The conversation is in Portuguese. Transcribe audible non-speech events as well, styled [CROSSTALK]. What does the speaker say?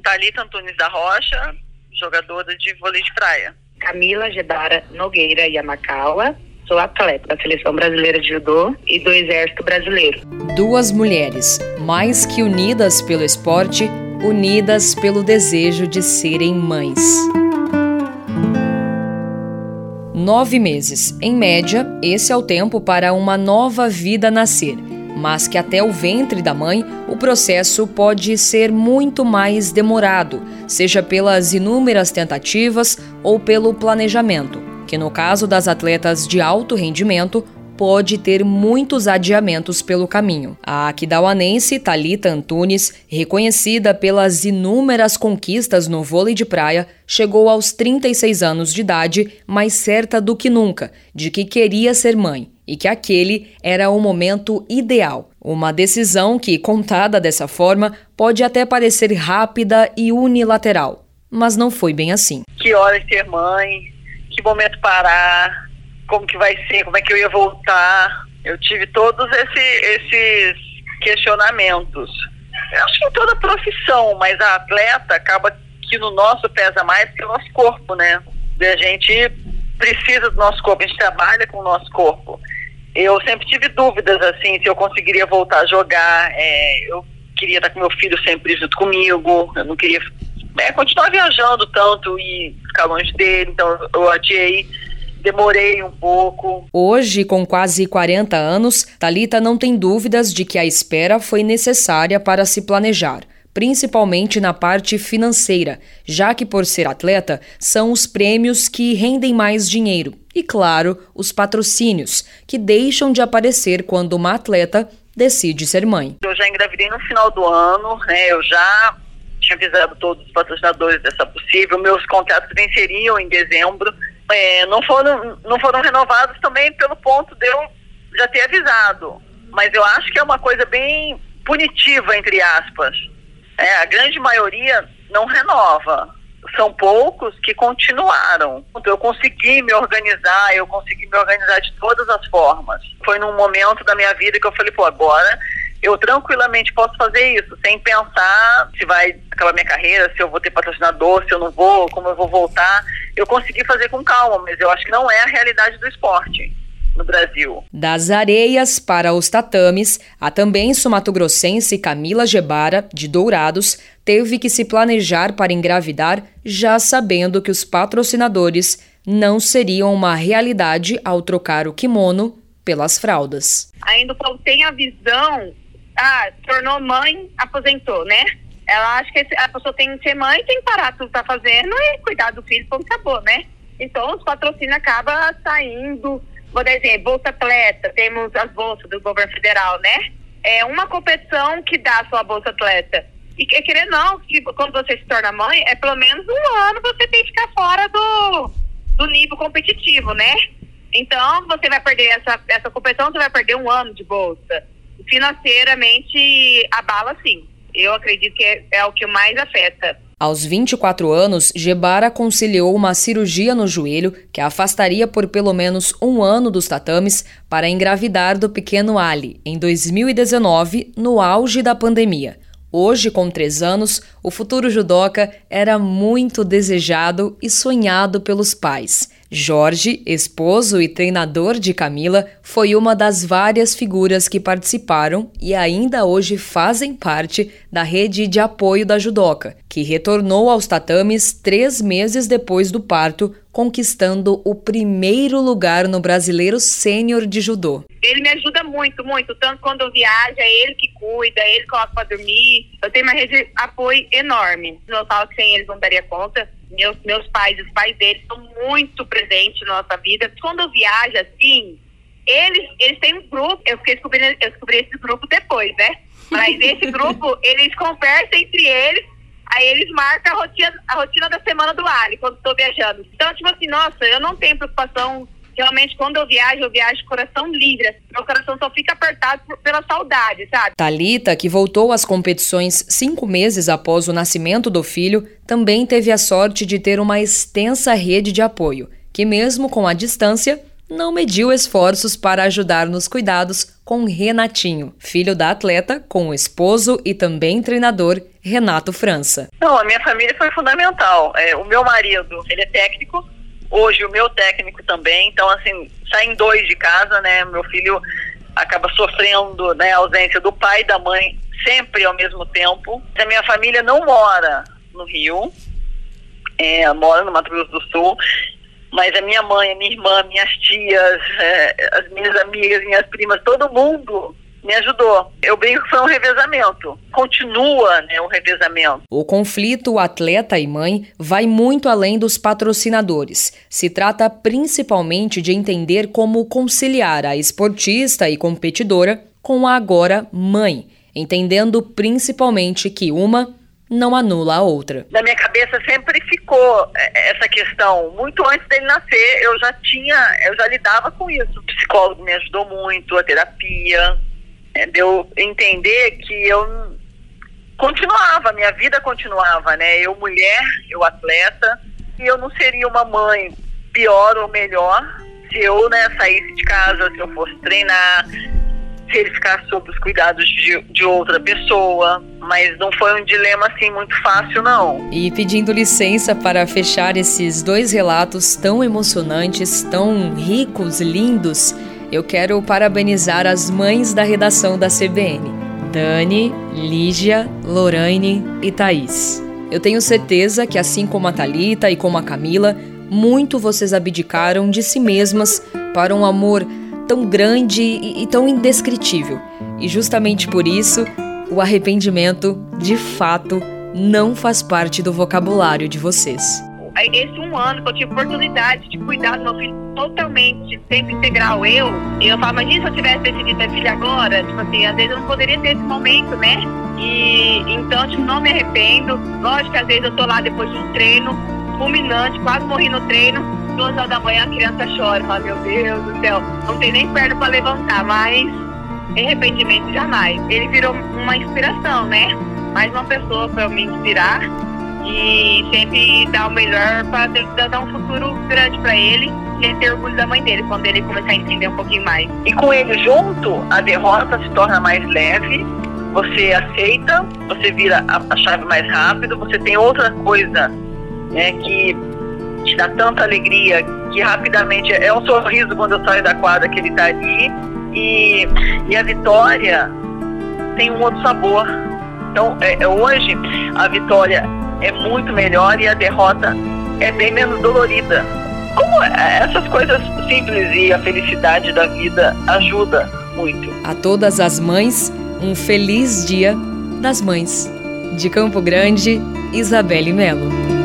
Thalita Antunes da Rocha, jogadora de vôlei de praia. Camila Gedara Nogueira Yamakawa, sou atleta da Seleção Brasileira de Judô e do Exército Brasileiro. Duas mulheres, mais que unidas pelo esporte, unidas pelo desejo de serem mães. Nove meses. Em média, esse é o tempo para uma nova vida nascer mas que até o ventre da mãe o processo pode ser muito mais demorado, seja pelas inúmeras tentativas ou pelo planejamento, que no caso das atletas de alto rendimento pode ter muitos adiamentos pelo caminho. A aquidauanense Talita Antunes, reconhecida pelas inúmeras conquistas no vôlei de praia, chegou aos 36 anos de idade mais certa do que nunca de que queria ser mãe e que aquele era o momento ideal. Uma decisão que, contada dessa forma, pode até parecer rápida e unilateral, mas não foi bem assim. Que hora ser mãe, que momento parar, como que vai ser, como é que eu ia voltar. Eu tive todos esse, esses questionamentos. Eu acho que em toda profissão, mas a atleta acaba que no nosso pesa mais que o nosso corpo, né? E a gente precisa do nosso corpo, a gente trabalha com o nosso corpo. Eu sempre tive dúvidas, assim, se eu conseguiria voltar a jogar. É, eu queria estar com meu filho sempre junto comigo, eu não queria é, continuar viajando tanto e ficar longe dele, então eu adiei demorei um pouco. Hoje, com quase 40 anos, Talita não tem dúvidas de que a espera foi necessária para se planejar principalmente na parte financeira, já que, por ser atleta, são os prêmios que rendem mais dinheiro. E, claro, os patrocínios, que deixam de aparecer quando uma atleta decide ser mãe. Eu já engravidei no final do ano, né? Eu já tinha avisado todos os patrocinadores dessa possível. Meus contratos venceriam em dezembro é, não, foram, não foram renovados também pelo ponto de eu já ter avisado. Mas eu acho que é uma coisa bem punitiva, entre aspas. É, a grande maioria não renova. São poucos que continuaram. Eu consegui me organizar, eu consegui me organizar de todas as formas. Foi num momento da minha vida que eu falei, pô, agora eu tranquilamente posso fazer isso, sem pensar se vai acabar minha carreira, se eu vou ter patrocinador, se eu não vou, como eu vou voltar. Eu consegui fazer com calma, mas eu acho que não é a realidade do esporte no Brasil. Das areias para os tatames, a também sumatogrossense Camila Gebara, de Dourados, teve que se planejar para engravidar, já sabendo que os patrocinadores não seriam uma realidade ao trocar o kimono pelas fraldas. Ainda tem a visão ah, tornou mãe, aposentou, né? Ela acha que a pessoa tem que ser mãe, tem que parar tudo que tá fazendo e cuidar do filho, como acabou, né? Então, os patrocínios acabam saindo. Por exemplo, Bolsa Atleta, temos as bolsas do governo federal, né? É uma competição que dá a sua Bolsa Atleta. E querer não, que quando você se torna mãe, é pelo menos um ano você tem que ficar fora do, do nível competitivo, né? Então, você vai perder essa, essa competição, você vai perder um ano de bolsa financeiramente abala sim. Eu acredito que é, é o que mais afeta. Aos 24 anos, Gebara conciliou uma cirurgia no joelho que a afastaria por pelo menos um ano dos tatames para engravidar do pequeno Ali, em 2019, no auge da pandemia. Hoje, com três anos, o futuro judoca era muito desejado e sonhado pelos pais. Jorge, esposo e treinador de Camila, foi uma das várias figuras que participaram e ainda hoje fazem parte da rede de apoio da judoca, que retornou aos tatames três meses depois do parto, conquistando o primeiro lugar no Brasileiro Sênior de Judô. Ele me ajuda muito, muito. Tanto quando eu viajo, é ele que cuida, é ele coloca para dormir. Eu tenho uma rede de apoio enorme. Não falo que sem eles não daria conta meus, meus pais, os pais deles são muito presentes na nossa vida. Quando eu viajo assim, eles, eles têm um grupo, eu fiquei descobrindo, eu descobri esse grupo depois, né? Mas esse [LAUGHS] grupo, eles conversam entre eles, aí eles marcam a rotina, a rotina da semana do Ali, quando estou viajando. Então, tipo assim, nossa, eu não tenho preocupação realmente quando eu viajo, eu viajo coração livre. Meu coração só fica apertado por, pela saudade, sabe? Talita, que voltou às competições cinco meses após o nascimento do filho, também teve a sorte de ter uma extensa rede de apoio, que mesmo com a distância não mediu esforços para ajudar nos cuidados com Renatinho, filho da atleta, com o esposo e também treinador Renato França. Não, a minha família foi fundamental. É, o meu marido, ele é técnico, hoje o meu técnico também, então assim, saem dois de casa, né? Meu filho acaba sofrendo né, a ausência do pai e da mãe sempre ao mesmo tempo. A minha família não mora no Rio, é, mora no Mato Grosso do Sul, mas a minha mãe, a minha irmã, minhas tias, é, as minhas amigas, minhas primas, todo mundo me ajudou. Eu brinco que foi um revezamento. Continua né, o revezamento. O conflito atleta e mãe vai muito além dos patrocinadores. Se trata principalmente de entender como conciliar a esportista e competidora com a agora mãe, entendendo principalmente que uma não anula a outra. Na minha cabeça sempre ficou é, essa questão. Muito antes dele nascer, eu já tinha, eu já lidava com isso. O psicólogo me ajudou muito, a terapia, é, deu entender que eu continuava, minha vida continuava, né? Eu mulher, eu atleta, e eu não seria uma mãe pior ou melhor se eu né, saísse de casa, se eu fosse treinar, se ele ficasse sob os cuidados de, de outra pessoa. Mas não foi um dilema assim muito fácil, não. E pedindo licença para fechar esses dois relatos tão emocionantes, tão ricos, lindos, eu quero parabenizar as mães da redação da CBN: Dani, Lígia, Lorraine e Thaís. Eu tenho certeza que, assim como a Talita e como a Camila, muito vocês abdicaram de si mesmas para um amor tão grande e, e tão indescritível. E justamente por isso, o arrependimento, de fato, não faz parte do vocabulário de vocês. Esse um ano que eu tive oportunidade de cuidar do meu filho totalmente, tempo integral, eu, eu falo, imagina se eu tivesse decidido ter filho agora, tipo assim, às vezes eu não poderia ter esse momento, né? E então, tipo, não me arrependo. Lógico que às vezes eu tô lá depois de um treino, fulminante, quase morri no treino, duas horas da manhã a criança chora, fala, meu Deus do céu, não tem nem perna para levantar, mas arrependimento jamais. Ele virou uma inspiração, né? Mais uma pessoa para me inspirar e sempre dar o melhor para dar um futuro grande para ele e ter orgulho da mãe dele quando ele começar a entender um pouquinho mais. E com ele junto, a derrota se torna mais leve, você aceita, você vira a, chave mais rápido, você tem outra coisa né, que te dá tanta alegria que rapidamente é um sorriso quando eu saio da quadra que ele está ali e, e a vitória tem um outro sabor. Então, é, é, hoje, a vitória é muito melhor e a derrota é bem menos dolorida. Como essas coisas simples e a felicidade da vida ajuda muito. A todas as mães, um feliz dia das mães. De Campo Grande, Isabelle Melo.